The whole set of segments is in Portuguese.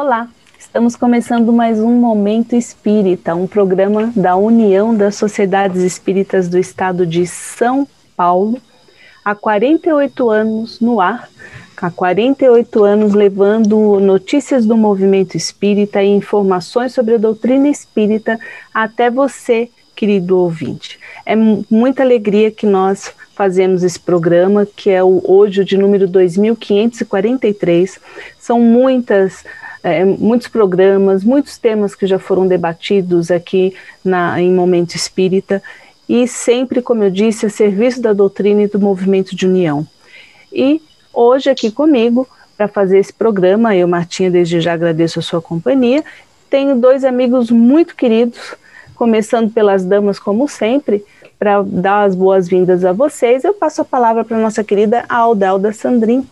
Olá, estamos começando mais um Momento Espírita, um programa da União das Sociedades Espíritas do Estado de São Paulo, há 48 anos no ar, há 48 anos levando notícias do movimento espírita e informações sobre a doutrina espírita até você, querido ouvinte. É muita alegria que nós fazemos esse programa, que é o hoje o de número 2543. São muitas é, muitos programas, muitos temas que já foram debatidos aqui na, em Momento Espírita, e sempre, como eu disse, a serviço da doutrina e do movimento de união. E hoje aqui comigo, para fazer esse programa, eu, Martinha, desde já agradeço a sua companhia, tenho dois amigos muito queridos, começando pelas damas, como sempre, para dar as boas-vindas a vocês, eu passo a palavra para nossa querida Alda, Alda Sandrin.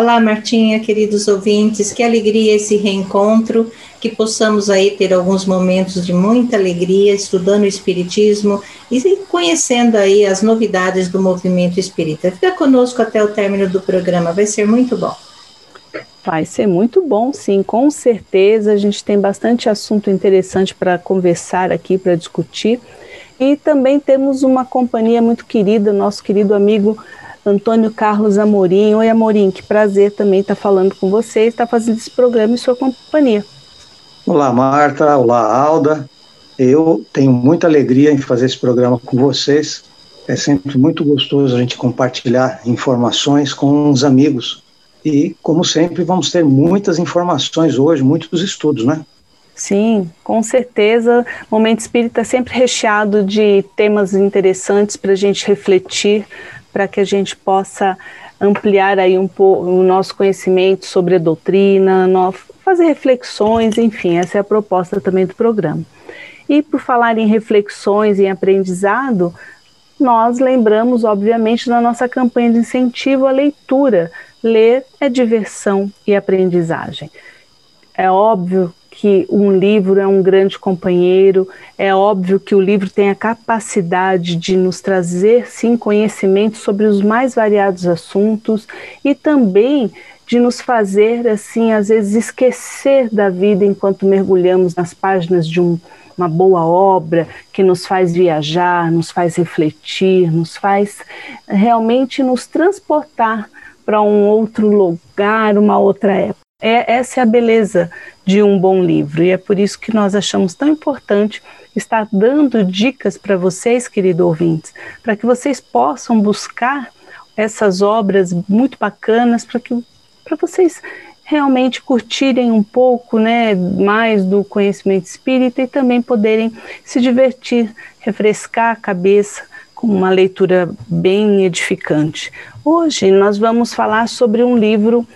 Olá, Martinha, queridos ouvintes, que alegria esse reencontro, que possamos aí ter alguns momentos de muita alegria estudando o Espiritismo e conhecendo aí as novidades do movimento espírita. Fica conosco até o término do programa, vai ser muito bom. Vai ser muito bom, sim, com certeza. A gente tem bastante assunto interessante para conversar aqui, para discutir. E também temos uma companhia muito querida, nosso querido amigo Antônio Carlos Amorim. Oi, Amorim, que prazer também estar falando com você e estar fazendo esse programa em sua companhia. Olá, Marta. Olá, Alda. Eu tenho muita alegria em fazer esse programa com vocês. É sempre muito gostoso a gente compartilhar informações com os amigos. E, como sempre, vamos ter muitas informações hoje, muitos estudos, né? Sim, com certeza. O Momento Espírita é sempre recheado de temas interessantes para a gente refletir, para que a gente possa ampliar aí um pouco o nosso conhecimento sobre a doutrina, fazer reflexões, enfim, essa é a proposta também do programa. E por falar em reflexões e aprendizado, nós lembramos, obviamente, da nossa campanha de incentivo à leitura. Ler é diversão e aprendizagem. É óbvio que um livro é um grande companheiro, é óbvio que o livro tem a capacidade de nos trazer, sim, conhecimento sobre os mais variados assuntos e também de nos fazer, assim, às vezes esquecer da vida enquanto mergulhamos nas páginas de um, uma boa obra que nos faz viajar, nos faz refletir, nos faz realmente nos transportar para um outro lugar, uma outra época. É, essa é a beleza de um bom livro e é por isso que nós achamos tão importante estar dando dicas para vocês, queridos ouvintes, para que vocês possam buscar essas obras muito bacanas para que para vocês realmente curtirem um pouco, né, mais do conhecimento espírita e também poderem se divertir, refrescar a cabeça com uma leitura bem edificante. Hoje nós vamos falar sobre um livro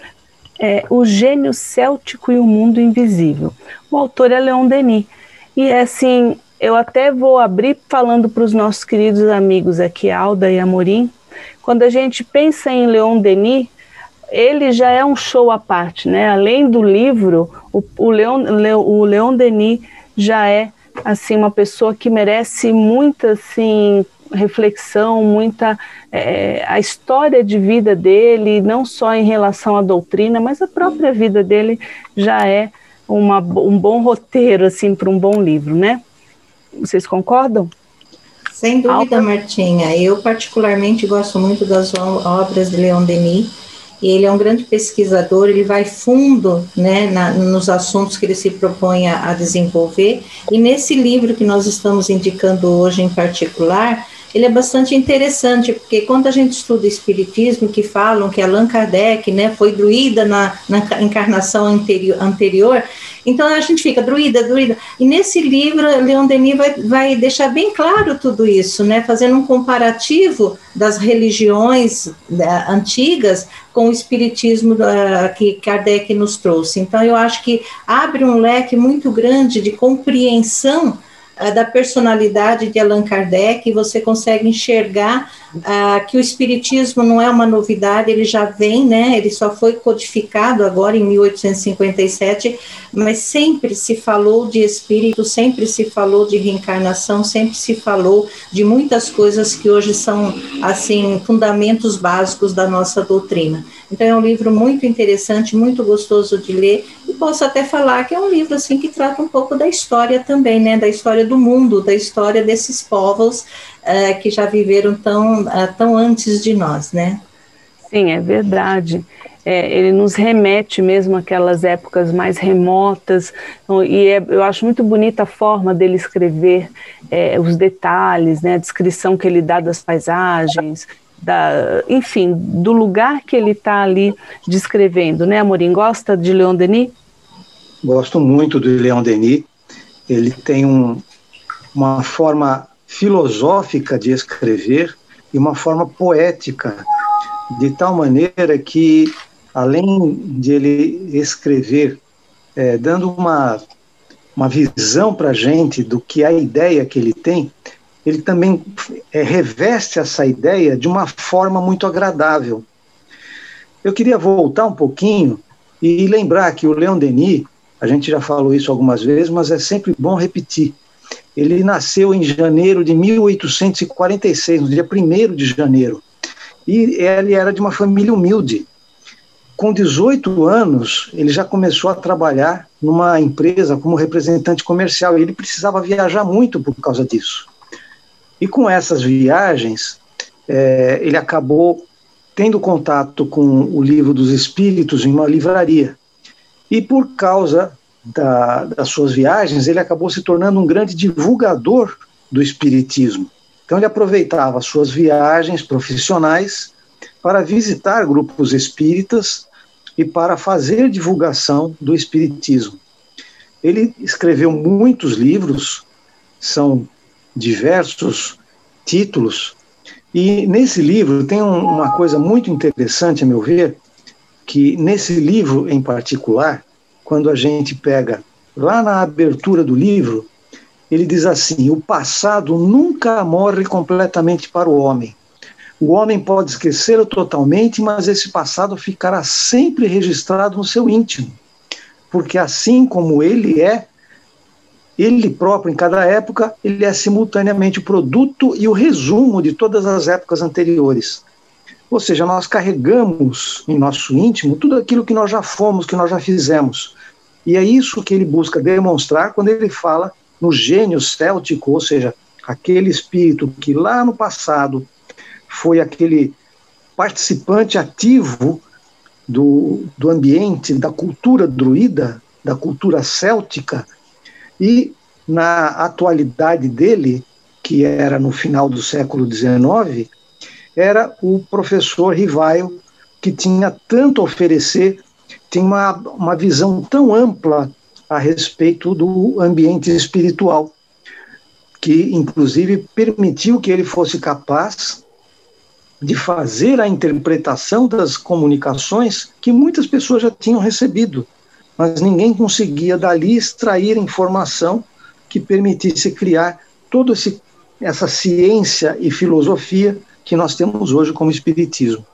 é O Gênio Céltico e o Mundo Invisível. O autor é Leon Denis. E assim, eu até vou abrir falando para os nossos queridos amigos aqui, Alda e Amorim. Quando a gente pensa em Leon Denis, ele já é um show à parte, né? Além do livro, o, o, Leon, o Leon Denis já é assim uma pessoa que merece muita assim reflexão, muita é, a história de vida dele, não só em relação à doutrina, mas a própria vida dele já é uma, um bom roteiro assim para um bom livro, né? Vocês concordam? Sem dúvida, Alta. Martinha. Eu particularmente gosto muito das obras de Leon Denis ele é um grande pesquisador, ele vai fundo né, na, nos assuntos que ele se propõe a, a desenvolver, e nesse livro que nós estamos indicando hoje em particular, ele é bastante interessante, porque quando a gente estuda espiritismo, que falam que Allan Kardec né, foi druida na, na encarnação anterior, anterior, então a gente fica druida, druida. E nesse livro, Leon Denis vai, vai deixar bem claro tudo isso, né, fazendo um comparativo das religiões né, antigas com o espiritismo uh, que Kardec nos trouxe. Então eu acho que abre um leque muito grande de compreensão da personalidade de Allan Kardec, você consegue enxergar uh, que o espiritismo não é uma novidade, ele já vem, né? Ele só foi codificado agora em 1857, mas sempre se falou de espírito, sempre se falou de reencarnação, sempre se falou de muitas coisas que hoje são assim fundamentos básicos da nossa doutrina. Então é um livro muito interessante, muito gostoso de ler, e posso até falar que é um livro assim que trata um pouco da história também, né, da história do mundo, da história desses povos uh, que já viveram tão, uh, tão antes de nós, né? Sim, é verdade. É, ele nos remete mesmo àquelas épocas mais remotas, e é, eu acho muito bonita a forma dele escrever é, os detalhes, né, a descrição que ele dá das paisagens, da, enfim, do lugar que ele está ali descrevendo, né, Amorim? Gosta de Leon Denis? Gosto muito do Leon Denis. Ele tem um, uma forma filosófica de escrever e uma forma poética, de tal maneira que além de ele escrever, é, dando uma, uma visão para a gente do que a ideia que ele tem, ele também é, reveste essa ideia de uma forma muito agradável. Eu queria voltar um pouquinho e lembrar que o Leon Denis, a gente já falou isso algumas vezes, mas é sempre bom repetir. Ele nasceu em janeiro de 1846, no dia 1 de janeiro. E ele era de uma família humilde com 18 anos, ele já começou a trabalhar numa empresa como representante comercial e ele precisava viajar muito por causa disso. E com essas viagens, é, ele acabou tendo contato com o livro dos Espíritos em uma livraria. E por causa da, das suas viagens, ele acabou se tornando um grande divulgador do Espiritismo. Então, ele aproveitava suas viagens profissionais para visitar grupos espíritas e para fazer divulgação do espiritismo. Ele escreveu muitos livros, são diversos títulos, e nesse livro tem um, uma coisa muito interessante, a meu ver, que nesse livro em particular, quando a gente pega lá na abertura do livro, ele diz assim: o passado nunca morre completamente para o homem. O homem pode esquecê-lo totalmente, mas esse passado ficará sempre registrado no seu íntimo. Porque assim como ele é, ele próprio, em cada época, ele é simultaneamente o produto e o resumo de todas as épocas anteriores. Ou seja, nós carregamos em nosso íntimo tudo aquilo que nós já fomos, que nós já fizemos. E é isso que ele busca demonstrar quando ele fala no gênio céltico, ou seja, aquele espírito que lá no passado foi aquele participante ativo do, do ambiente, da cultura druida, da cultura céltica, e na atualidade dele, que era no final do século XIX, era o professor Rivaio, que tinha tanto a oferecer, tinha uma, uma visão tão ampla a respeito do ambiente espiritual, que inclusive permitiu que ele fosse capaz de fazer a interpretação das comunicações que muitas pessoas já tinham recebido, mas ninguém conseguia dali extrair informação que permitisse criar toda essa ciência e filosofia que nós temos hoje como espiritismo.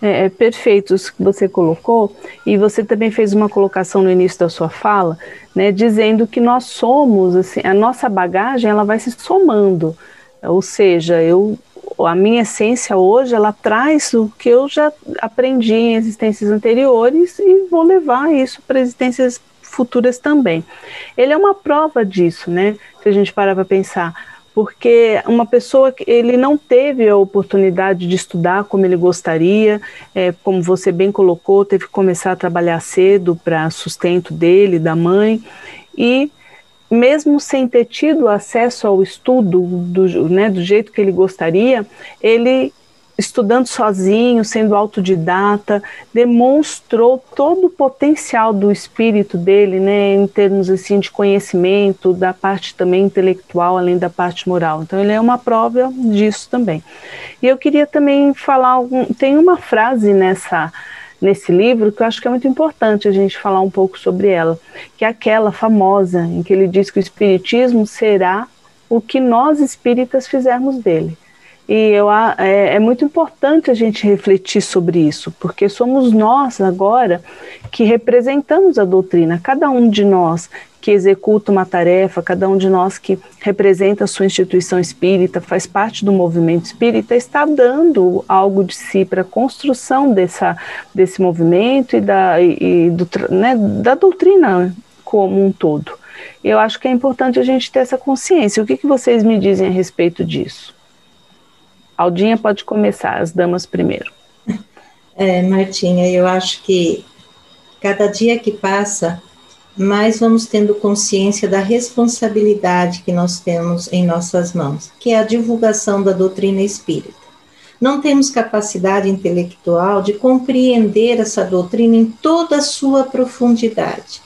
É, é, perfeito isso que você colocou, e você também fez uma colocação no início da sua fala, né, dizendo que nós somos, assim, a nossa bagagem ela vai se somando, ou seja, eu a minha essência hoje, ela traz o que eu já aprendi em existências anteriores e vou levar isso para existências futuras também. Ele é uma prova disso, né? Se a gente parar para pensar, porque uma pessoa que ele não teve a oportunidade de estudar como ele gostaria, é, como você bem colocou, teve que começar a trabalhar cedo para sustento dele, da mãe, e mesmo sem ter tido acesso ao estudo do, né, do jeito que ele gostaria, ele estudando sozinho, sendo autodidata, demonstrou todo o potencial do espírito dele, né, em termos assim de conhecimento, da parte também intelectual, além da parte moral. Então ele é uma prova disso também. E eu queria também falar, tem uma frase nessa nesse livro que eu acho que é muito importante a gente falar um pouco sobre ela, que é aquela famosa em que ele diz que o espiritismo será o que nós espíritas fizermos dele. E eu, é, é, muito importante a gente refletir sobre isso, porque somos nós agora que representamos a doutrina. Cada um de nós que executa uma tarefa, cada um de nós que representa a sua instituição espírita, faz parte do movimento espírita, está dando algo de si para a construção dessa, desse movimento e, da, e, do, né, da doutrina como um todo. Eu acho que é importante a gente ter essa consciência. O que, que vocês me dizem a respeito disso? Aldinha pode começar, as damas primeiro. É, Martinha, eu acho que cada dia que passa, mais vamos tendo consciência da responsabilidade que nós temos em nossas mãos, que é a divulgação da doutrina espírita. Não temos capacidade intelectual de compreender essa doutrina em toda a sua profundidade,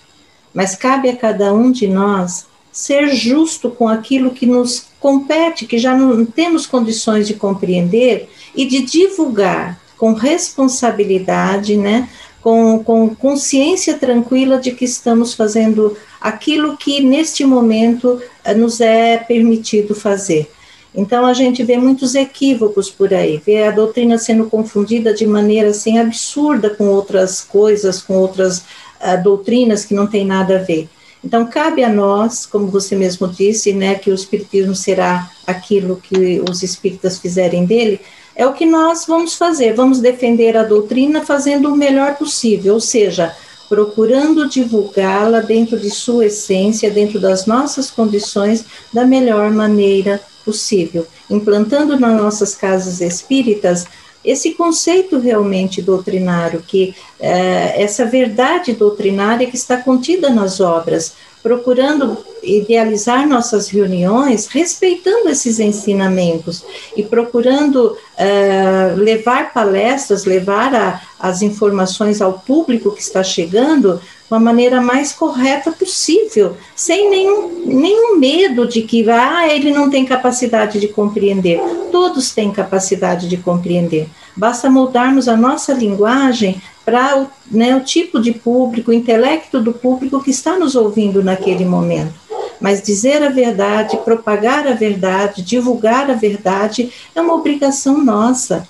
mas cabe a cada um de nós ser justo com aquilo que nos compete, que já não temos condições de compreender e de divulgar com responsabilidade, né, com, com consciência tranquila de que estamos fazendo aquilo que neste momento eh, nos é permitido fazer. Então a gente vê muitos equívocos por aí, vê a doutrina sendo confundida de maneira assim absurda com outras coisas, com outras uh, doutrinas que não tem nada a ver. Então cabe a nós, como você mesmo disse, né, que o espiritismo será aquilo que os espíritas fizerem dele, é o que nós vamos fazer. Vamos defender a doutrina fazendo o melhor possível, ou seja, procurando divulgá-la dentro de sua essência, dentro das nossas condições, da melhor maneira possível, implantando nas nossas casas espíritas esse conceito realmente doutrinário, que é, essa verdade doutrinária que está contida nas obras, procurando idealizar nossas reuniões respeitando esses ensinamentos e procurando uh, levar palestras, levar a, as informações ao público que está chegando de uma maneira mais correta possível, sem nenhum, nenhum medo de que ah, ele não tem capacidade de compreender. Todos têm capacidade de compreender. Basta moldarmos a nossa linguagem para né, o tipo de público, o intelecto do público que está nos ouvindo naquele momento. Mas dizer a verdade, propagar a verdade, divulgar a verdade é uma obrigação nossa.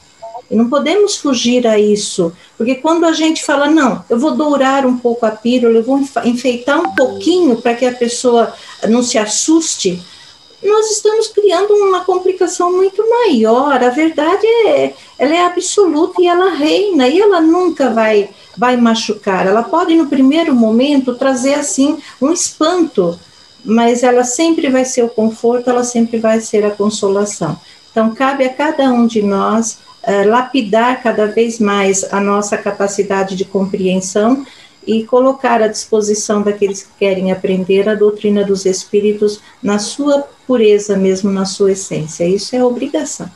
E não podemos fugir a isso, porque quando a gente fala, não, eu vou dourar um pouco a pílula, eu vou enfeitar um pouquinho para que a pessoa não se assuste, nós estamos criando uma complicação muito maior. A verdade é, ela é absoluta e ela reina e ela nunca vai vai machucar. Ela pode no primeiro momento trazer assim um espanto, mas ela sempre vai ser o conforto, ela sempre vai ser a consolação. Então cabe a cada um de nós uh, lapidar cada vez mais a nossa capacidade de compreensão e colocar à disposição daqueles que querem aprender a doutrina dos espíritos na sua pureza mesmo, na sua essência. Isso é obrigação.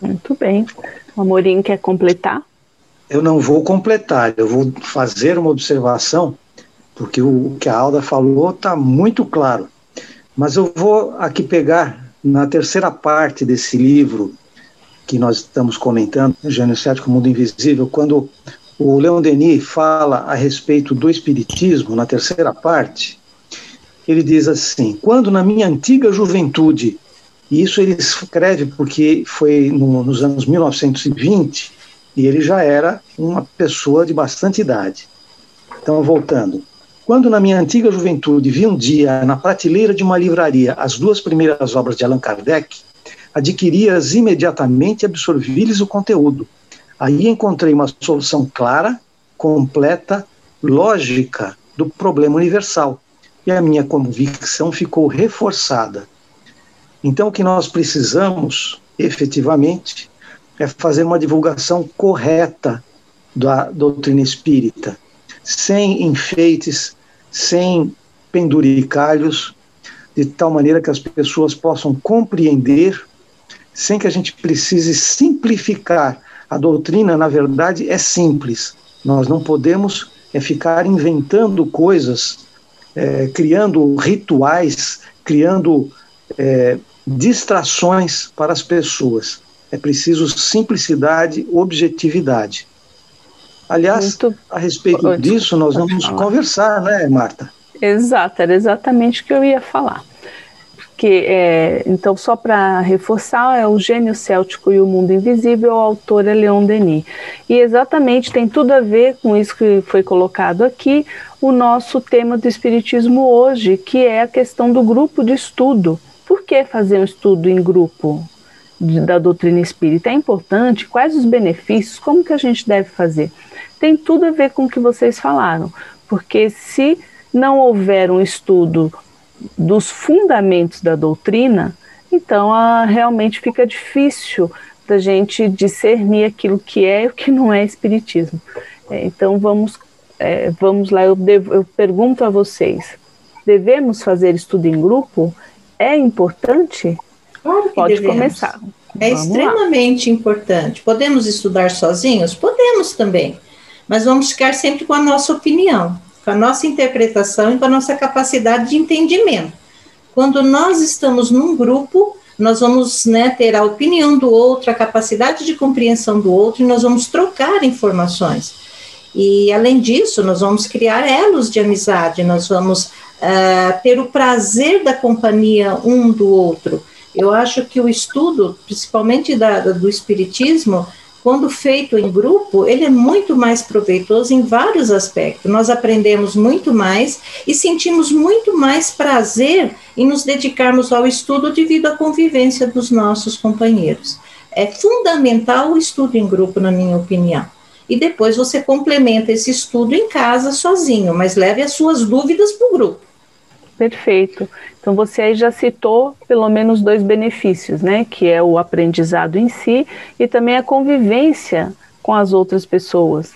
Muito bem. O Amorim quer completar? Eu não vou completar, eu vou fazer uma observação, porque o que a Alda falou está muito claro. Mas eu vou aqui pegar na terceira parte desse livro que nós estamos comentando, Gênio Cético, Mundo Invisível, quando o Leon Denis fala a respeito do espiritismo, na terceira parte, ele diz assim: quando na minha antiga juventude, e isso ele escreve porque foi no, nos anos 1920 e ele já era uma pessoa de bastante idade. Então, voltando. Quando na minha antiga juventude vi um dia na prateleira de uma livraria as duas primeiras obras de Allan Kardec, adquiri-as imediatamente e absorvi-lhes o conteúdo. Aí encontrei uma solução clara, completa, lógica do problema universal e a minha convicção ficou reforçada. Então, o que nós precisamos, efetivamente, é fazer uma divulgação correta da doutrina espírita, sem enfeites, sem penduricalhos, de tal maneira que as pessoas possam compreender, sem que a gente precise simplificar. A doutrina, na verdade, é simples. Nós não podemos é ficar inventando coisas é, criando rituais, criando é, distrações para as pessoas. É preciso simplicidade, objetividade. Aliás, Muito... a respeito disso, nós vamos conversar, né, Marta? Exato, era exatamente o que eu ia falar. É, então, só para reforçar, é o Gênio Céltico e o Mundo Invisível, o autor é Leon Denis. E exatamente tem tudo a ver com isso que foi colocado aqui, o nosso tema do Espiritismo hoje, que é a questão do grupo de estudo. Por que fazer um estudo em grupo da doutrina espírita? É importante? Quais os benefícios? Como que a gente deve fazer? Tem tudo a ver com o que vocês falaram, porque se não houver um estudo dos fundamentos da doutrina, então a, realmente fica difícil da gente discernir aquilo que é e o que não é espiritismo. É, então vamos, é, vamos lá, eu, devo, eu pergunto a vocês: devemos fazer estudo em grupo? É importante? Claro que Pode devemos. começar. É vamos extremamente lá. importante. Podemos estudar sozinhos? Podemos também, mas vamos ficar sempre com a nossa opinião com a nossa interpretação e com a nossa capacidade de entendimento. Quando nós estamos num grupo, nós vamos né, ter a opinião do outro, a capacidade de compreensão do outro, e nós vamos trocar informações. E, além disso, nós vamos criar elos de amizade, nós vamos uh, ter o prazer da companhia um do outro. Eu acho que o estudo, principalmente da, do Espiritismo, quando feito em grupo, ele é muito mais proveitoso em vários aspectos. Nós aprendemos muito mais e sentimos muito mais prazer em nos dedicarmos ao estudo devido à convivência dos nossos companheiros. É fundamental o estudo em grupo, na minha opinião. E depois você complementa esse estudo em casa sozinho, mas leve as suas dúvidas para o grupo. Perfeito. Então você aí já citou pelo menos dois benefícios, né? Que é o aprendizado em si e também a convivência com as outras pessoas.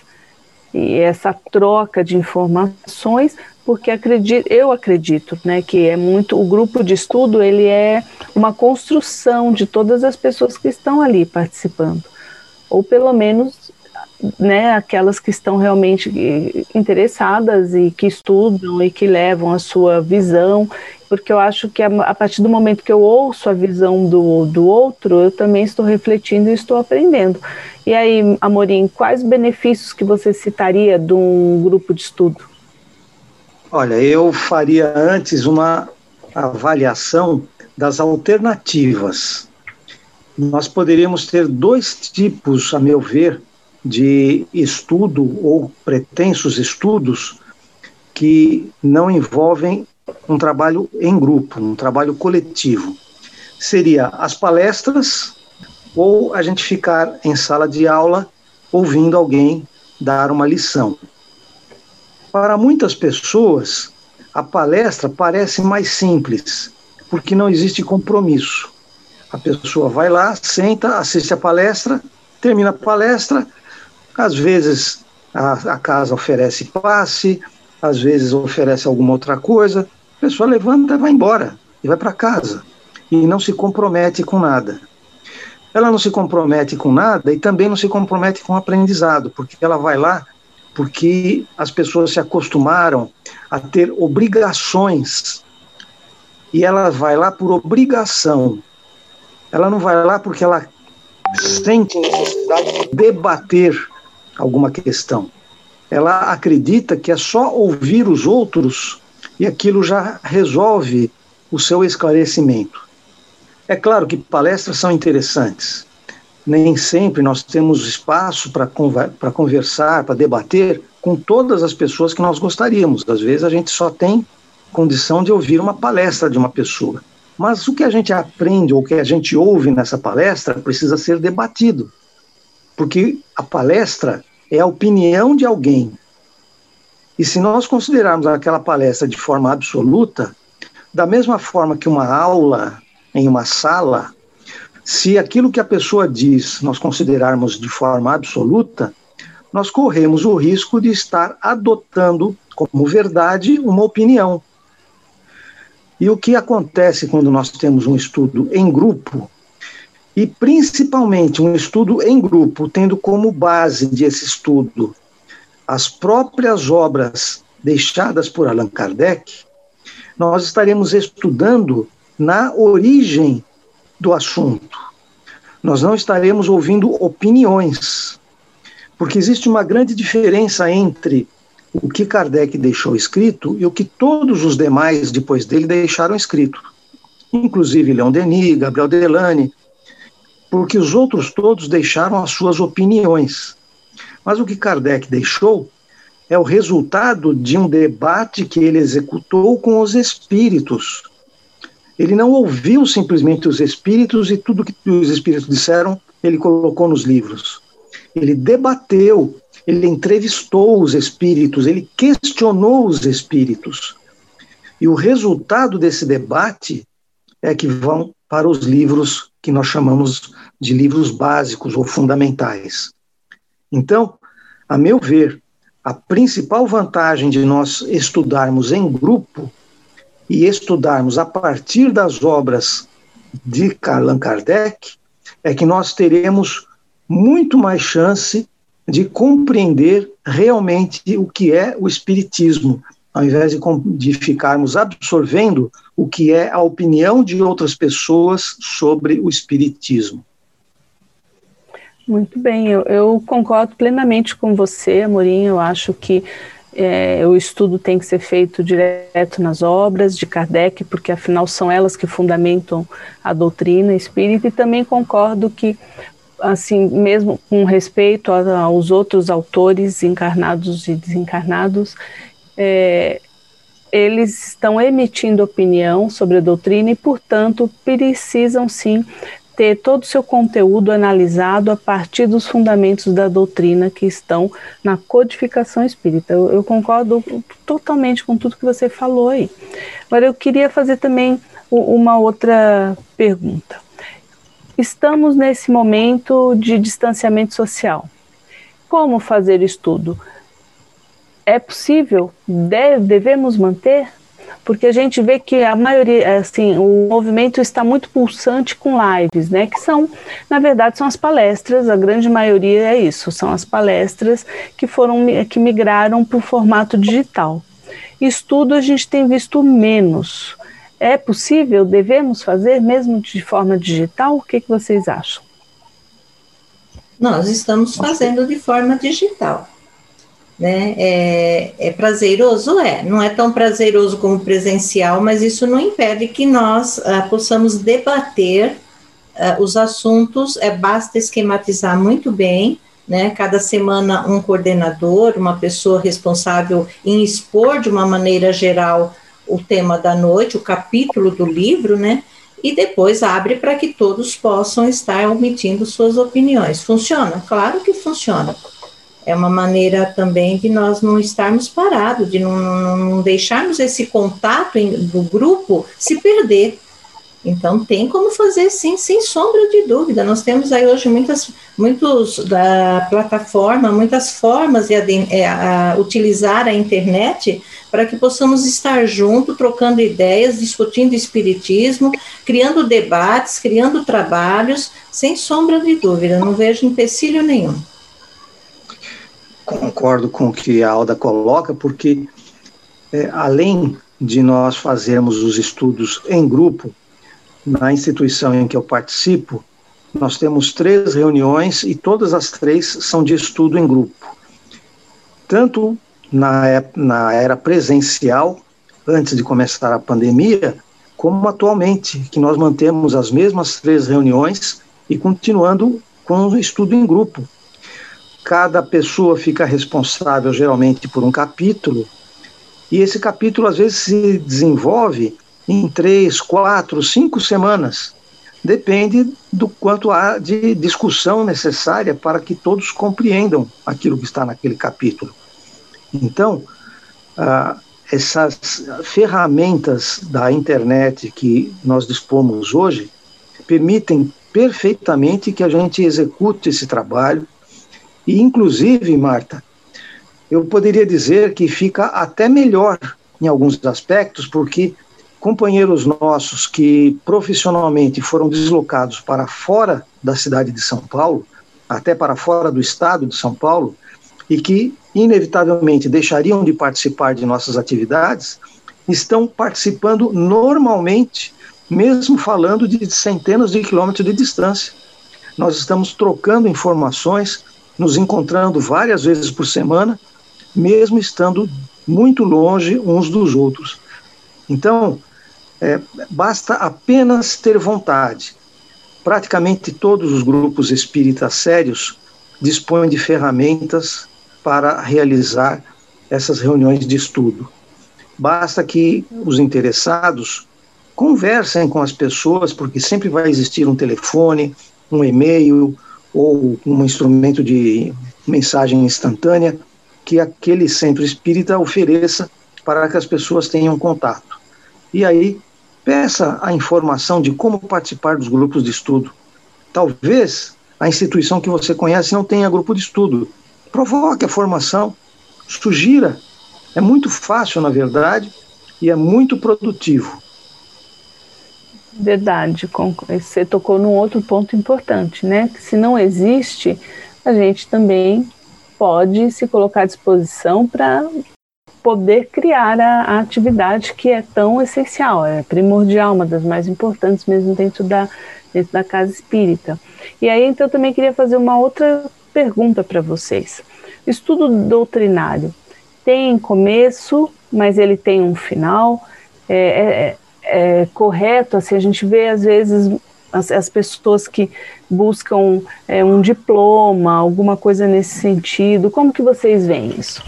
E essa troca de informações, porque acredito, eu acredito, né, que é muito o grupo de estudo, ele é uma construção de todas as pessoas que estão ali participando. Ou pelo menos né, aquelas que estão realmente interessadas e que estudam e que levam a sua visão, porque eu acho que a, a, partir do momento que eu ouço a visão do, do outro, eu também estou refletindo e estou aprendendo. E aí, Amorim, quais benefícios que você citaria de um grupo de estudo? Olha, eu faria antes uma avaliação das alternativas. Nós poderíamos ter dois tipos, a meu ver, de estudo ou pretensos estudos que não envolvem um trabalho em grupo, um trabalho coletivo. Seria as palestras ou a gente ficar em sala de aula ouvindo alguém dar uma lição. Para muitas pessoas, a palestra parece mais simples, porque não existe compromisso. A pessoa vai lá, senta, assiste a palestra, termina a palestra, às vezes a, a casa oferece passe, às vezes oferece alguma outra coisa. A pessoa levanta e vai embora, e vai para casa, e não se compromete com nada. Ela não se compromete com nada e também não se compromete com o aprendizado, porque ela vai lá porque as pessoas se acostumaram a ter obrigações e ela vai lá por obrigação. Ela não vai lá porque ela sente necessidade de debater alguma questão. Ela acredita que é só ouvir os outros e aquilo já resolve o seu esclarecimento. É claro que palestras são interessantes. Nem sempre nós temos espaço para conversar, para debater com todas as pessoas que nós gostaríamos. Às vezes a gente só tem condição de ouvir uma palestra de uma pessoa. Mas o que a gente aprende ou o que a gente ouve nessa palestra precisa ser debatido. Porque a palestra é a opinião de alguém. E se nós considerarmos aquela palestra de forma absoluta, da mesma forma que uma aula em uma sala, se aquilo que a pessoa diz nós considerarmos de forma absoluta, nós corremos o risco de estar adotando como verdade uma opinião. E o que acontece quando nós temos um estudo em grupo e principalmente um estudo em grupo, tendo como base desse estudo as próprias obras deixadas por Allan Kardec, nós estaremos estudando na origem do assunto. Nós não estaremos ouvindo opiniões, porque existe uma grande diferença entre o que Kardec deixou escrito e o que todos os demais depois dele deixaram escrito. inclusive Leon Denis, Gabriel Delane, porque os outros todos deixaram as suas opiniões. Mas o que Kardec deixou é o resultado de um debate que ele executou com os espíritos. Ele não ouviu simplesmente os espíritos e tudo que os espíritos disseram, ele colocou nos livros. Ele debateu, ele entrevistou os espíritos, ele questionou os espíritos. E o resultado desse debate é que vão para os livros que nós chamamos de livros básicos ou fundamentais. Então, a meu ver, a principal vantagem de nós estudarmos em grupo e estudarmos a partir das obras de Allan Kardec é que nós teremos muito mais chance de compreender realmente o que é o Espiritismo, ao invés de, de ficarmos absorvendo o que é a opinião de outras pessoas sobre o Espiritismo. Muito bem, eu, eu concordo plenamente com você, Amorim. Eu acho que é, o estudo tem que ser feito direto nas obras de Kardec, porque afinal são elas que fundamentam a doutrina espírita, e também concordo que, assim, mesmo com respeito aos outros autores encarnados e desencarnados, é, eles estão emitindo opinião sobre a doutrina e, portanto, precisam sim ter todo o seu conteúdo analisado a partir dos fundamentos da doutrina que estão na codificação espírita. Eu, eu, concordo totalmente com tudo que você falou aí. Agora, eu queria fazer também uma outra pergunta. Estamos nesse momento de distanciamento social. Como fazer estudo? É possível? Deve, devemos manter? porque a gente vê que a maioria, assim, o movimento está muito pulsante com lives, né? Que são, na verdade, são as palestras, a grande maioria é isso, são as palestras que foram que migraram para o formato digital. Estudo a gente tem visto menos. É possível? Devemos fazer mesmo de forma digital? O que, que vocês acham? Nós estamos fazendo de forma digital né? É, é prazeroso? É. Não é tão prazeroso como presencial, mas isso não impede que nós uh, possamos debater uh, os assuntos. É, basta esquematizar muito bem, né? Cada semana um coordenador, uma pessoa responsável em expor de uma maneira geral o tema da noite, o capítulo do livro, né? E depois abre para que todos possam estar omitindo suas opiniões. Funciona? Claro que funciona é uma maneira também de nós não estarmos parados, de não, não deixarmos esse contato em, do grupo se perder. Então, tem como fazer sim, sem sombra de dúvida. Nós temos aí hoje muitas, muitos da plataforma, muitas formas de é, a, utilizar a internet para que possamos estar junto, trocando ideias, discutindo espiritismo, criando debates, criando trabalhos, sem sombra de dúvida. Não vejo empecilho nenhum concordo com o que a Alda coloca, porque é, além de nós fazermos os estudos em grupo, na instituição em que eu participo, nós temos três reuniões e todas as três são de estudo em grupo. Tanto na, na era presencial, antes de começar a pandemia, como atualmente, que nós mantemos as mesmas três reuniões e continuando com o estudo em grupo, cada pessoa fica responsável geralmente por um capítulo, e esse capítulo às vezes se desenvolve em três, quatro, cinco semanas. Depende do quanto há de discussão necessária para que todos compreendam aquilo que está naquele capítulo. Então, ah, essas ferramentas da internet que nós dispomos hoje permitem perfeitamente que a gente execute esse trabalho e, inclusive, Marta, eu poderia dizer que fica até melhor em alguns aspectos, porque companheiros nossos que profissionalmente foram deslocados para fora da cidade de São Paulo, até para fora do estado de São Paulo, e que inevitavelmente deixariam de participar de nossas atividades, estão participando normalmente, mesmo falando de centenas de quilômetros de distância. Nós estamos trocando informações, nos encontrando várias vezes por semana, mesmo estando muito longe uns dos outros. Então, É, basta apenas ter vontade. Praticamente todos os grupos espíritas sérios dispõem de ferramentas para realizar essas reuniões de estudo. Basta que os interessados conversem com as pessoas, porque sempre vai existir um telefone, um e-mail ou um instrumento de mensagem instantânea que aquele centro espírita ofereça para que as pessoas tenham contato. E aí, peça a informação de como participar dos grupos de estudo. Talvez a instituição que você conhece não tenha grupo de estudo. Provoque a formação, sugira. É muito fácil, na verdade, e é muito produtivo. Verdade, você tocou num outro ponto importante, né? Que se não existe, a gente também pode se colocar à disposição para poder criar a, a, atividade que é tão essencial, é primordial, uma das mais importantes mesmo dentro da, dentro da casa espírita. E aí, então, eu também queria fazer uma outra pergunta para vocês. Estudo doutrinário tem começo, mas ele tem um final. É, é, é correto, assim, a gente vê às vezes as, as pessoas que buscam é, um diploma, alguma coisa nesse sentido. Como que vocês veem isso?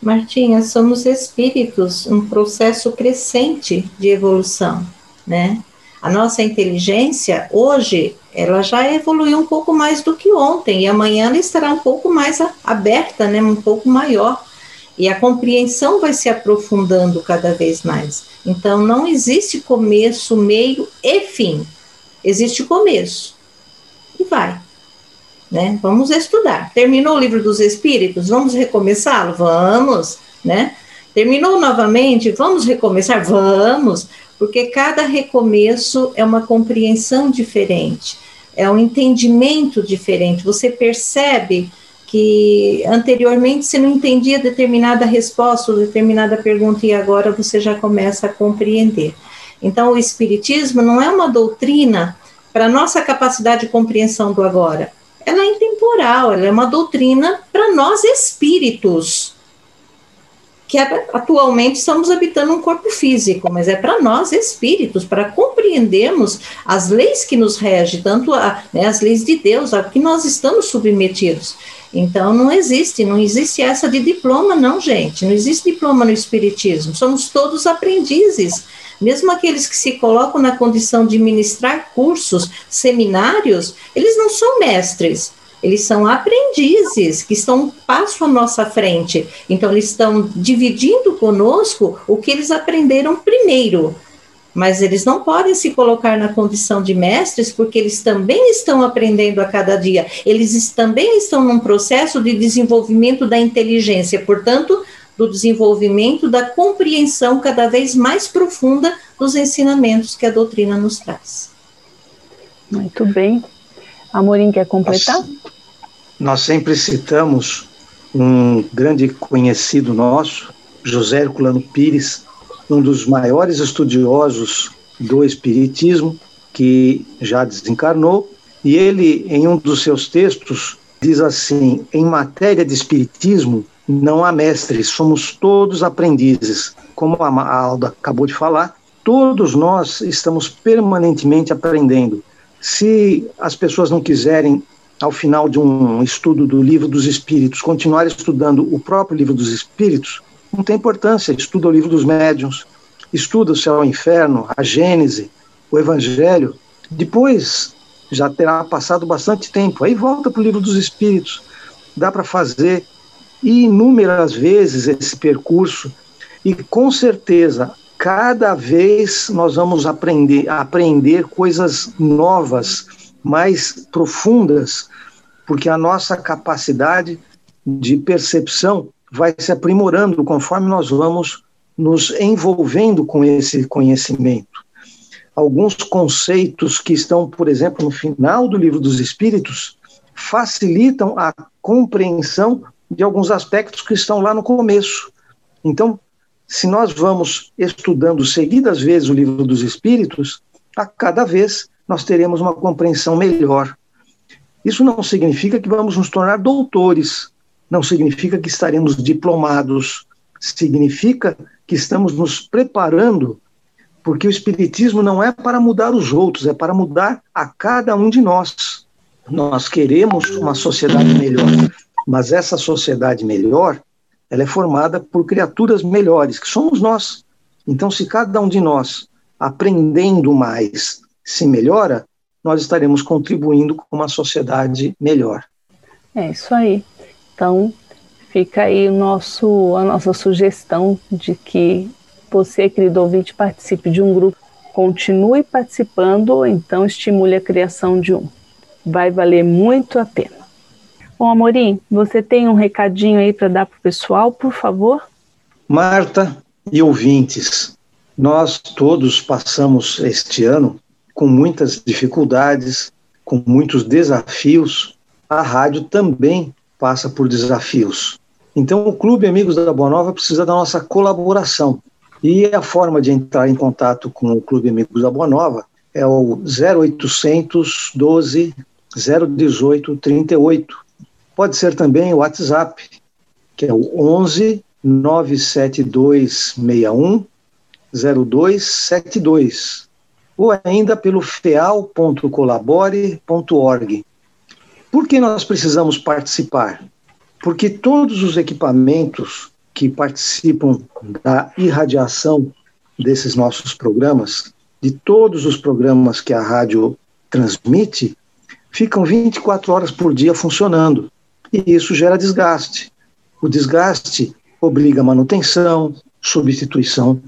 Martinha, somos espíritos, um processo crescente de evolução, né? A nossa inteligência, hoje, ela já evoluiu um pouco mais do que ontem, e amanhã ela estará um pouco mais aberta, né, um pouco maior. E a compreensão vai se aprofundando cada vez mais. Então, não existe começo, meio e fim. Existe começo. E vai. Né? Vamos estudar. Terminou o livro dos Espíritos? Vamos recomeçá-lo? Vamos. Né? Terminou novamente? Vamos recomeçar? Vamos porque cada recomeço é uma compreensão diferente, é um entendimento diferente. Você percebe que anteriormente você não entendia determinada resposta ou determinada pergunta e agora você já começa a compreender. Então, o Espiritismo não é uma doutrina para nossa capacidade de compreensão do agora. Ela é intemporal, ela é uma doutrina para nós espíritos que atualmente estamos habitando um corpo físico, mas é para nós espíritos, para compreendermos as leis que nos regem, tanto a, né, as leis de Deus, a que nós estamos submetidos. Então não existe, não existe essa de diploma, não, gente. Não existe diploma no espiritismo. Somos todos aprendizes. Mesmo aqueles que se colocam na condição de ministrar cursos, seminários, eles não são mestres eles são aprendizes que estão um passo à nossa frente. Então, eles estão dividindo conosco o que eles aprenderam primeiro. Mas eles não podem se colocar na condição de mestres, porque eles também estão aprendendo a cada dia. Eles também estão num processo de desenvolvimento da inteligência, portanto, do desenvolvimento da compreensão cada vez mais profunda dos ensinamentos que a doutrina nos traz. Muito bem. Amorim quer completar? Nós, nós sempre citamos um grande conhecido nosso, José Herculano Pires, um dos maiores estudiosos do Espiritismo, que já desencarnou, e ele, em um dos seus textos, diz assim: em matéria de Espiritismo, não há mestres, somos todos aprendizes. Como a Alda acabou de falar, todos nós estamos permanentemente aprendendo. Se as pessoas não quiserem, ao final de um estudo do livro dos Espíritos, continuar estudando o próprio livro dos Espíritos, não tem importância. Estuda o livro dos médiuns, estuda o céu e o inferno, a Gênese, o Evangelho. Depois já terá passado bastante tempo. Aí volta para o livro dos Espíritos. Dá para fazer inúmeras vezes esse percurso e com certeza cada vez nós vamos aprender, aprender coisas novas, mais profundas, porque a nossa capacidade de percepção vai se aprimorando conforme nós vamos nos envolvendo com esse conhecimento. Alguns conceitos que estão, por exemplo, no final do livro dos Espíritos, facilitam a compreensão de alguns aspectos que estão lá no começo. Então, se nós vamos estudando seguidas vezes o livro dos Espíritos, a cada vez nós teremos uma compreensão melhor. Isso não significa que vamos nos tornar doutores, não significa que estaremos diplomados, significa que estamos nos preparando, porque o Espiritismo não é para mudar os outros, é para mudar a cada um de nós. Nós queremos uma sociedade melhor, mas essa sociedade melhor, ela é formada por criaturas melhores, que somos nós. Então, se cada um de nós, aprendendo mais, se melhora, nós estaremos contribuindo com uma sociedade melhor. É isso aí. Então, fica aí o nosso, a nossa sugestão de que você, querido ouvinte, participe de um grupo, continue participando ou então estimule a criação de um. Vai valer muito a pena. Bom, Amorim, você tem um recadinho aí para dar para o pessoal, por favor? Marta e ouvintes, nós todos passamos este ano com muitas dificuldades, com muitos desafios. A rádio também passa por desafios. Então, o Clube Amigos da Boa Nova precisa da nossa colaboração. E a forma de entrar em contato com o Clube Amigos da Boa Nova é o 0800 12 018 38. Pode ser também o WhatsApp, que é o 11 97261 0272 ou ainda pelo feal.colabore.org. Por que nós precisamos participar? porque todos os equipamentos que participam da irradiação desses nossos programas, de todos os programas que a rádio transmite, ficam 24 horas por dia funcionando. E isso gera desgaste. O desgaste obriga manutenção, substituição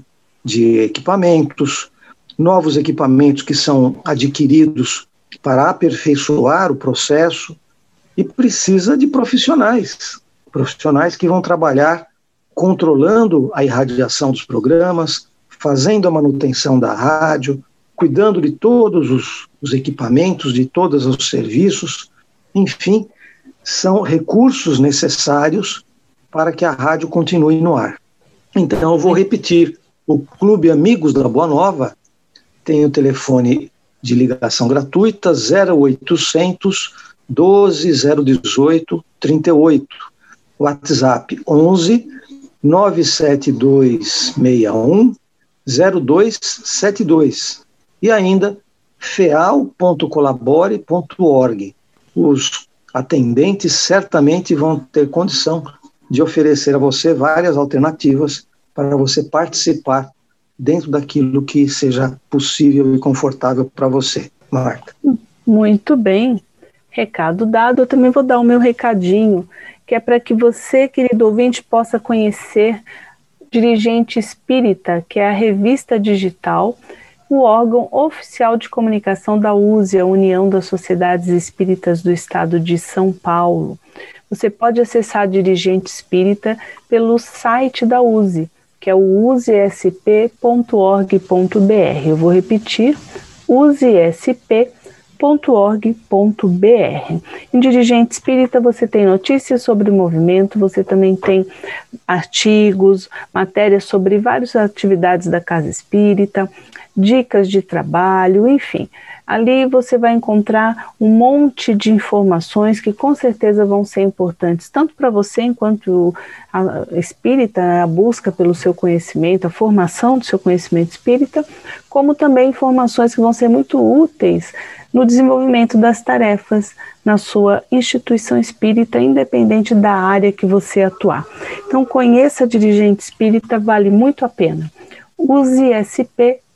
de equipamentos, novos equipamentos que são adquiridos para aperfeiçoar o processo e precisa de profissionais, profissionais que vão trabalhar controlando a irradiação dos programas, fazendo a manutenção da rádio, cuidando de todos os, os equipamentos, de todos os serviços, enfim, são recursos necessários para que a rádio continue no ar. Então, eu vou repetir: o Clube Amigos da Boa Nova tem o telefone de ligação gratuita 0800 12 018 38. WhatsApp 11 97261 0272. E ainda feal.colabore.org. Os atendentes certamente vão ter condição de oferecer a você várias alternativas para você participar dentro daquilo que seja possível e confortável para você. Marta. Muito bem. Recado dado, eu também vou dar o meu recadinho, que é para que você, querido ouvinte, possa conhecer Dirigente Espírita, que é a revista digital, o órgão oficial de comunicação da USE, a União das Sociedades Espíritas do Estado de São Paulo. Você pode acessar Dirigente Espírita pelo site da USE, que é o usesp.org.br. Eu vou repetir, usesp.org.br. Em Dirigente Espírita você tem notícias sobre o movimento, você também tem artigos, matérias sobre várias atividades da Casa Espírita, dicas de trabalho, enfim. Ali você vai encontrar um monte de informações que com certeza vão ser importantes, tanto para você enquanto a espírita, a busca pelo seu conhecimento, a formação do seu conhecimento espírita, como também informações que vão ser muito úteis no desenvolvimento das tarefas na sua instituição espírita, independente da área que você atuar. Então, conheça dirigente espírita, vale muito a pena. Use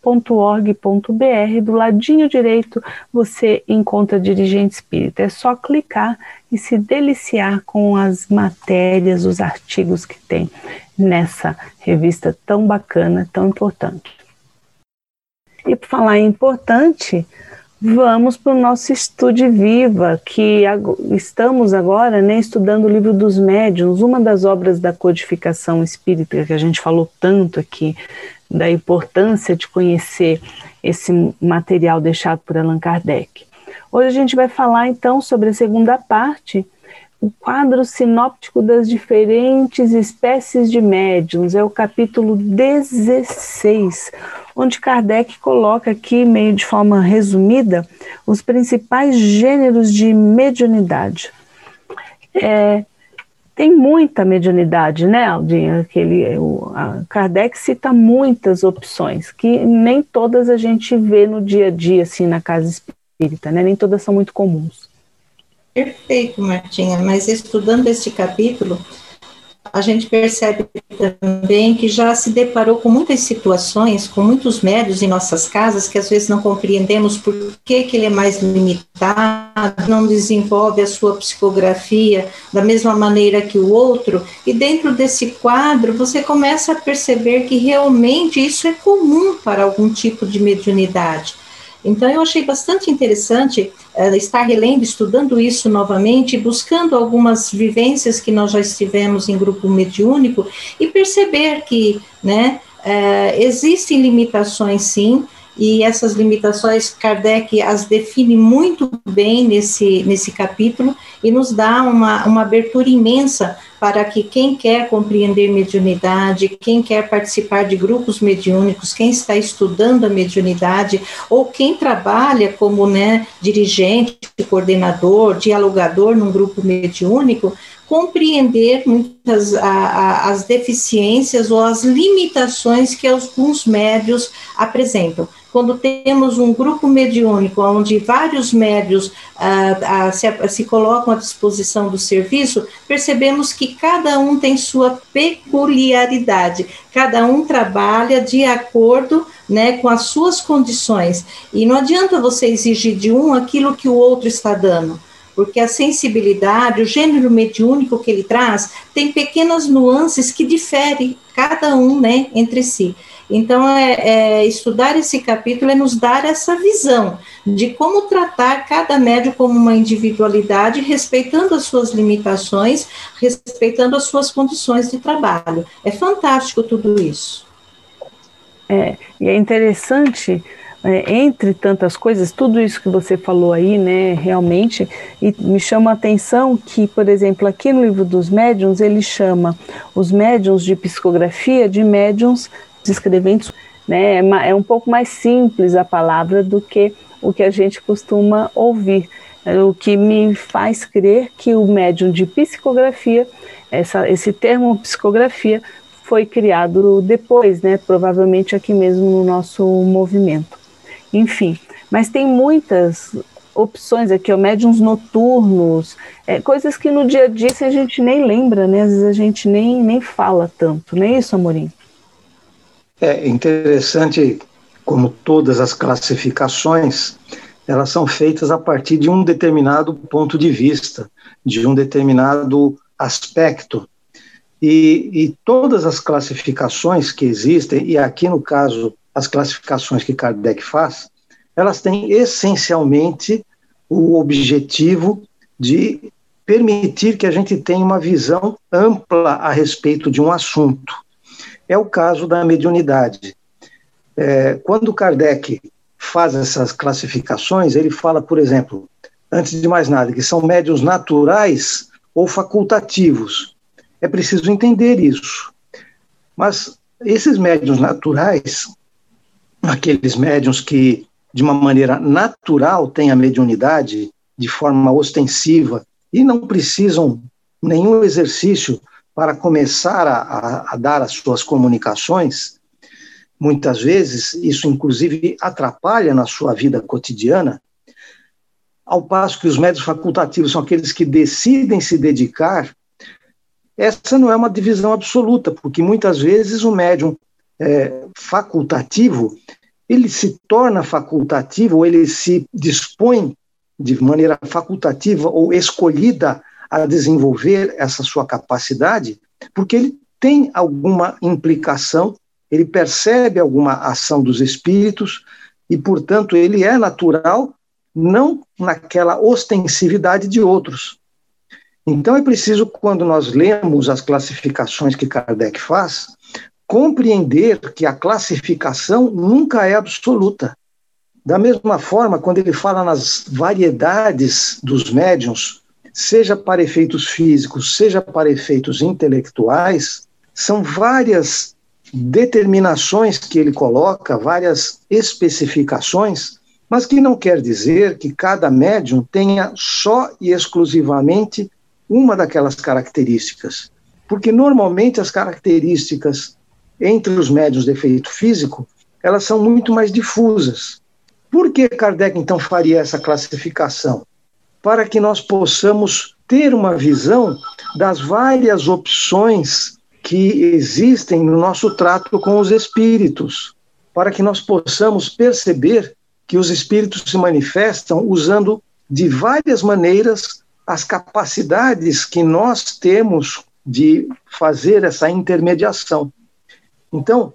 sp.org.br, do ladinho direito você encontra dirigente espírita. É só clicar e se deliciar com as matérias, os artigos que tem nessa revista tão bacana, tão importante. E por falar em importante, Vamos para o nosso Estude Viva, que estamos agora né, estudando o livro dos médiuns, uma das obras da codificação espírita que a gente falou tanto aqui, da importância de conhecer esse material deixado por Allan Kardec. Hoje a gente vai falar então sobre a segunda parte, o quadro sinóptico das diferentes espécies de médiums, é o capítulo 16, onde Kardec coloca aqui, meio de forma resumida, os principais gêneros de mediunidade. É, tem muita mediunidade, né, Aldinha? Aquele, o, Kardec cita muitas opções, que nem todas a gente vê no dia a dia, assim, na casa espírita, né? Nem todas são muito comuns. Perfeito, Martinha, mas estudando este capítulo, a gente percebe também que já se deparou com muitas situações, com muitos médios em nossas casas, que às vezes não compreendemos por que, que ele é mais limitado, não desenvolve a sua psicografia da mesma maneira que o outro, e dentro desse quadro você começa a perceber que realmente isso é comum para algum tipo de mediunidade. Então, eu achei bastante interessante uh, estar relendo, estudando isso novamente, buscando algumas vivências que nós já estivemos em grupo mediúnico e perceber que né, uh, existem limitações, sim, e essas limitações Kardec as define muito bem nesse, nesse capítulo e nos dá uma, uma abertura imensa para que quem quer compreender mediunidade, quem quer participar de grupos mediúnicos, quem está estudando a mediunidade ou quem trabalha como né, dirigente, coordenador, dialogador num grupo mediúnico, compreender muitas a, a, as deficiências ou as limitações que alguns médios apresentam quando temos um grupo mediúnico, onde vários médios ah, ah, se, se, colocam à disposição do serviço, percebemos que cada um tem sua peculiaridade, cada um trabalha de acordo né, com as suas condições, e não adianta você exigir de um aquilo que o outro está dando porque a sensibilidade, o gênero mediúnico que ele traz, tem pequenas nuances que diferem cada um, né, entre si. Então, é, é, estudar esse capítulo é nos dar essa visão de como tratar cada médio como uma individualidade, respeitando as suas limitações, respeitando as suas condições de trabalho. É fantástico tudo isso. É, e é interessante é, entre tantas coisas, tudo isso que você falou aí, né, realmente, e me chama a atenção que, por exemplo, aqui no livro dos médiuns, ele chama os médiuns de psicografia de médiuns descreventes, né, é, é um pouco mais simples a palavra do que o que a gente costuma ouvir. É, o que me faz crer que o médium de psicografia, essa, esse termo psicografia, foi criado depois, né, provavelmente aqui mesmo no nosso movimento. Enfim, mas tem muitas opções aqui, ó, médiums noturnos, é, coisas que no dia a dia a gente nem lembra, né? Às vezes a gente nem, nem fala tanto, não é isso, Amorim? É interessante como todas as classificações, elas são feitas a partir de um determinado ponto de vista, de um determinado aspecto. E, e todas as classificações que existem, e aqui no caso as classificações que Kardec faz, elas têm essencialmente o objetivo de permitir que a gente tenha uma visão ampla a respeito de um assunto é o caso da mediunidade. É, quando Kardec faz essas classificações, ele fala, por exemplo, antes de mais nada, que são médios naturais ou facultativos. É preciso entender isso. Mas esses médios naturais, aqueles médios que de uma maneira natural têm a mediunidade de forma ostensiva e não precisam nenhum exercício para começar a, a, dar as suas comunicações, muitas vezes isso inclusive atrapalha na sua vida cotidiana, ao passo que os médios facultativos são aqueles que decidem se dedicar, essa não é uma divisão absoluta, porque muitas vezes o médium é, facultativo, ele se torna facultativo, ou ele se dispõe de maneira facultativa ou escolhida a desenvolver essa sua capacidade, porque ele tem alguma implicação, ele percebe alguma ação dos espíritos e, portanto, ele é natural, não naquela ostensividade de outros. Então é preciso, quando nós lemos as classificações que Kardec faz, compreender que a classificação nunca é absoluta. Da mesma forma, quando ele fala nas variedades dos médiums, seja para efeitos físicos, seja para efeitos intelectuais, são várias determinações que ele coloca, várias especificações, mas que não quer dizer que cada médium tenha só e exclusivamente uma daquelas características, porque normalmente as características entre os médios de efeito físico, elas são muito mais difusas. Por que Kardec então faria essa classificação? Para que nós possamos ter uma visão das várias opções que existem no nosso trato com os espíritos, para que nós possamos perceber que os espíritos se manifestam usando de várias maneiras as capacidades que nós temos de fazer essa intermediação. Então,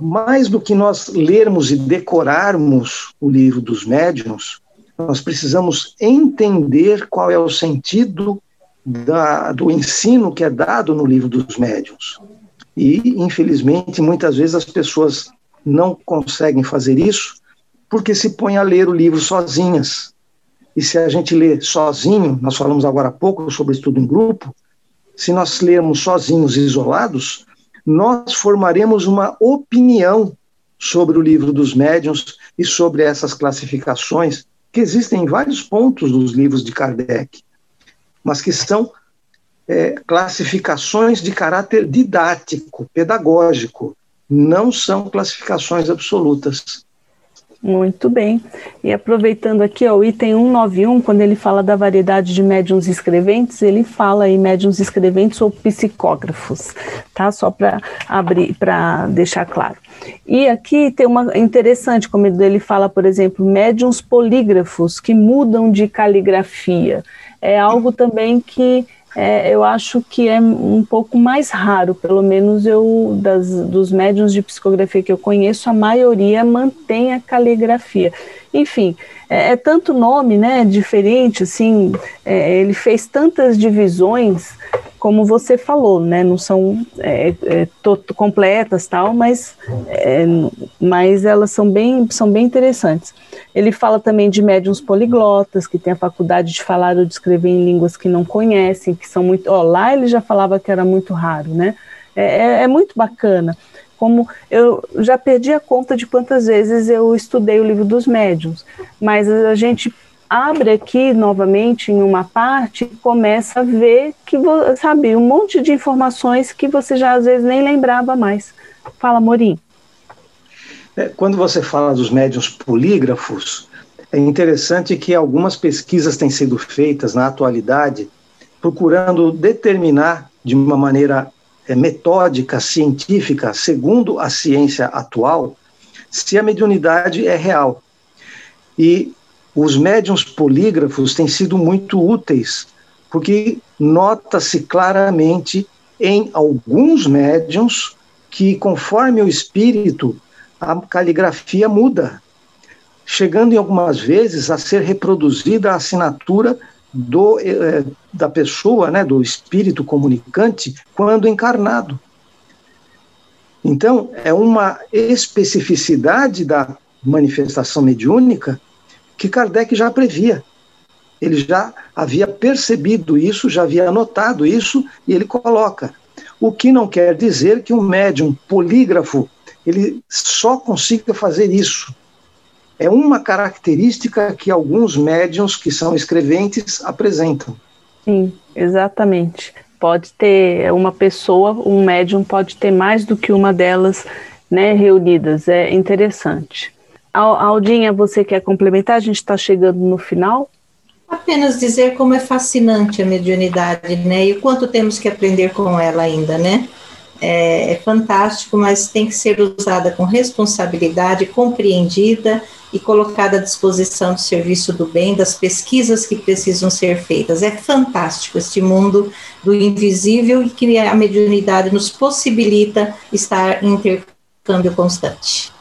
mais do que nós lermos e decorarmos o livro dos médiuns, nós precisamos entender qual é o sentido da, do ensino que é dado no livro dos médiuns. E, infelizmente, muitas vezes as pessoas não conseguem fazer isso porque se põem a ler o livro sozinhas. E se a gente lê sozinho, nós falamos agora há pouco sobre estudo em grupo, se nós lermos sozinhos, isolados, nós formaremos uma opinião sobre o livro dos médiuns e sobre essas classificações que existem em vários pontos dos livros de Kardec, mas que são é, classificações de caráter didático, pedagógico, não são classificações absolutas. Muito bem. E aproveitando aqui, ó, o item 191, quando ele fala da variedade de médiums escreventes, ele fala em médiums escreventes ou psicógrafos, tá? Só para abrir, para deixar claro. E aqui tem uma interessante, como ele fala, por exemplo, médiums polígrafos que mudam de caligrafia. É algo também que é, eu acho que é um pouco mais raro, pelo menos eu das, dos médiums de psicografia que eu conheço, a maioria mantém a caligrafia. Enfim, é, é tanto nome, né, diferente, assim, é, ele fez tantas divisões como você falou, né, não são é, é, completas tal, mas, é, mas elas são bem, são bem interessantes. Ele fala também de médiums poliglotas, que têm a faculdade de falar ou de escrever em línguas que não conhecem, que são muito, ó, lá ele já falava que era muito raro, né, é, é, é muito bacana, como eu já perdi a conta de quantas vezes eu estudei o livro dos médiums, mas a gente abre aqui novamente em uma parte e começa a ver que, sabe, um monte de informações que você já às vezes nem lembrava mais. Fala, Morim. É, quando você fala dos médiums polígrafos, é interessante que algumas pesquisas têm sido feitas na atualidade procurando determinar de uma maneira metódica, científica, segundo a ciência atual, se a mediunidade é real. E os médiums polígrafos têm sido muito úteis, porque nota-se claramente em alguns médiums que, conforme o espírito, a caligrafia muda, chegando em algumas vezes a ser reproduzida a assinatura do, eh, da pessoa, né, do espírito comunicante, quando encarnado. Então, é uma especificidade da manifestação mediúnica que Kardec já previa. Ele já havia percebido isso, já havia notado isso, e ele coloca. O que não quer dizer que um médium polígrafo ele só consiga fazer isso. É uma característica que alguns médiums que são escreventes apresentam. Sim, exatamente. Pode ter uma pessoa, um médium pode ter mais do que uma delas né, reunidas. É interessante. Aldinha, você quer complementar? A gente está chegando no final. Apenas dizer como é fascinante a mediunidade, né? E o quanto temos que aprender com ela ainda, né? É, é fantástico, mas tem que ser usada com responsabilidade, compreendida e colocada à disposição do serviço do bem, das pesquisas que precisam ser feitas. É fantástico este mundo do invisível e que a mediunidade nos possibilita estar em intercâmbio constante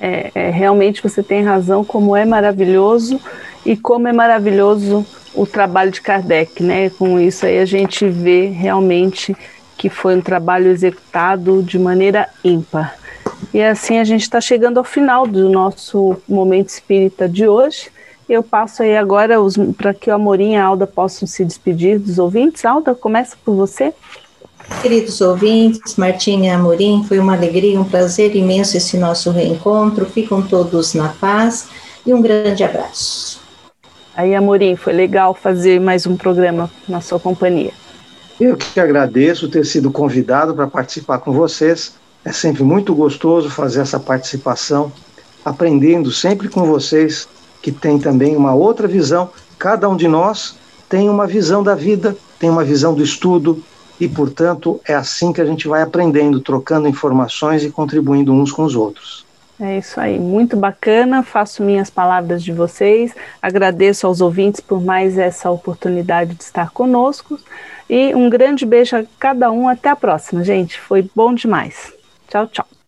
é, é, realmente você tem razão, como é maravilhoso e como é maravilhoso o trabalho de Kardec, né? Com isso aí a gente vê realmente que foi um trabalho executado de maneira ímpar. E assim a gente está chegando ao final do nosso momento espírita de hoje. Eu passo aí agora para que o Amorim e a Alda possam se despedir dos ouvintes. Alda, começa por você. Queridos ouvintes, Martinha Amorim, foi uma alegria, um prazer imenso esse nosso reencontro. Ficam todos na paz e um grande abraço. Aí, Amorim, foi legal fazer mais um programa na sua companhia. Eu que agradeço ter sido convidado para participar com vocês. É sempre muito gostoso fazer essa participação, aprendendo sempre com vocês, que tem também uma outra visão. Cada um de nós tem uma visão da vida, tem uma visão do estudo, e, portanto, é assim que a gente vai aprendendo, trocando informações e contribuindo uns com os outros. É isso aí, muito bacana. Faço minhas palavras de vocês. Agradeço aos ouvintes por mais essa oportunidade de estar conosco. E um grande beijo a cada um. Até a próxima, gente. Foi bom demais. Tchau, tchau.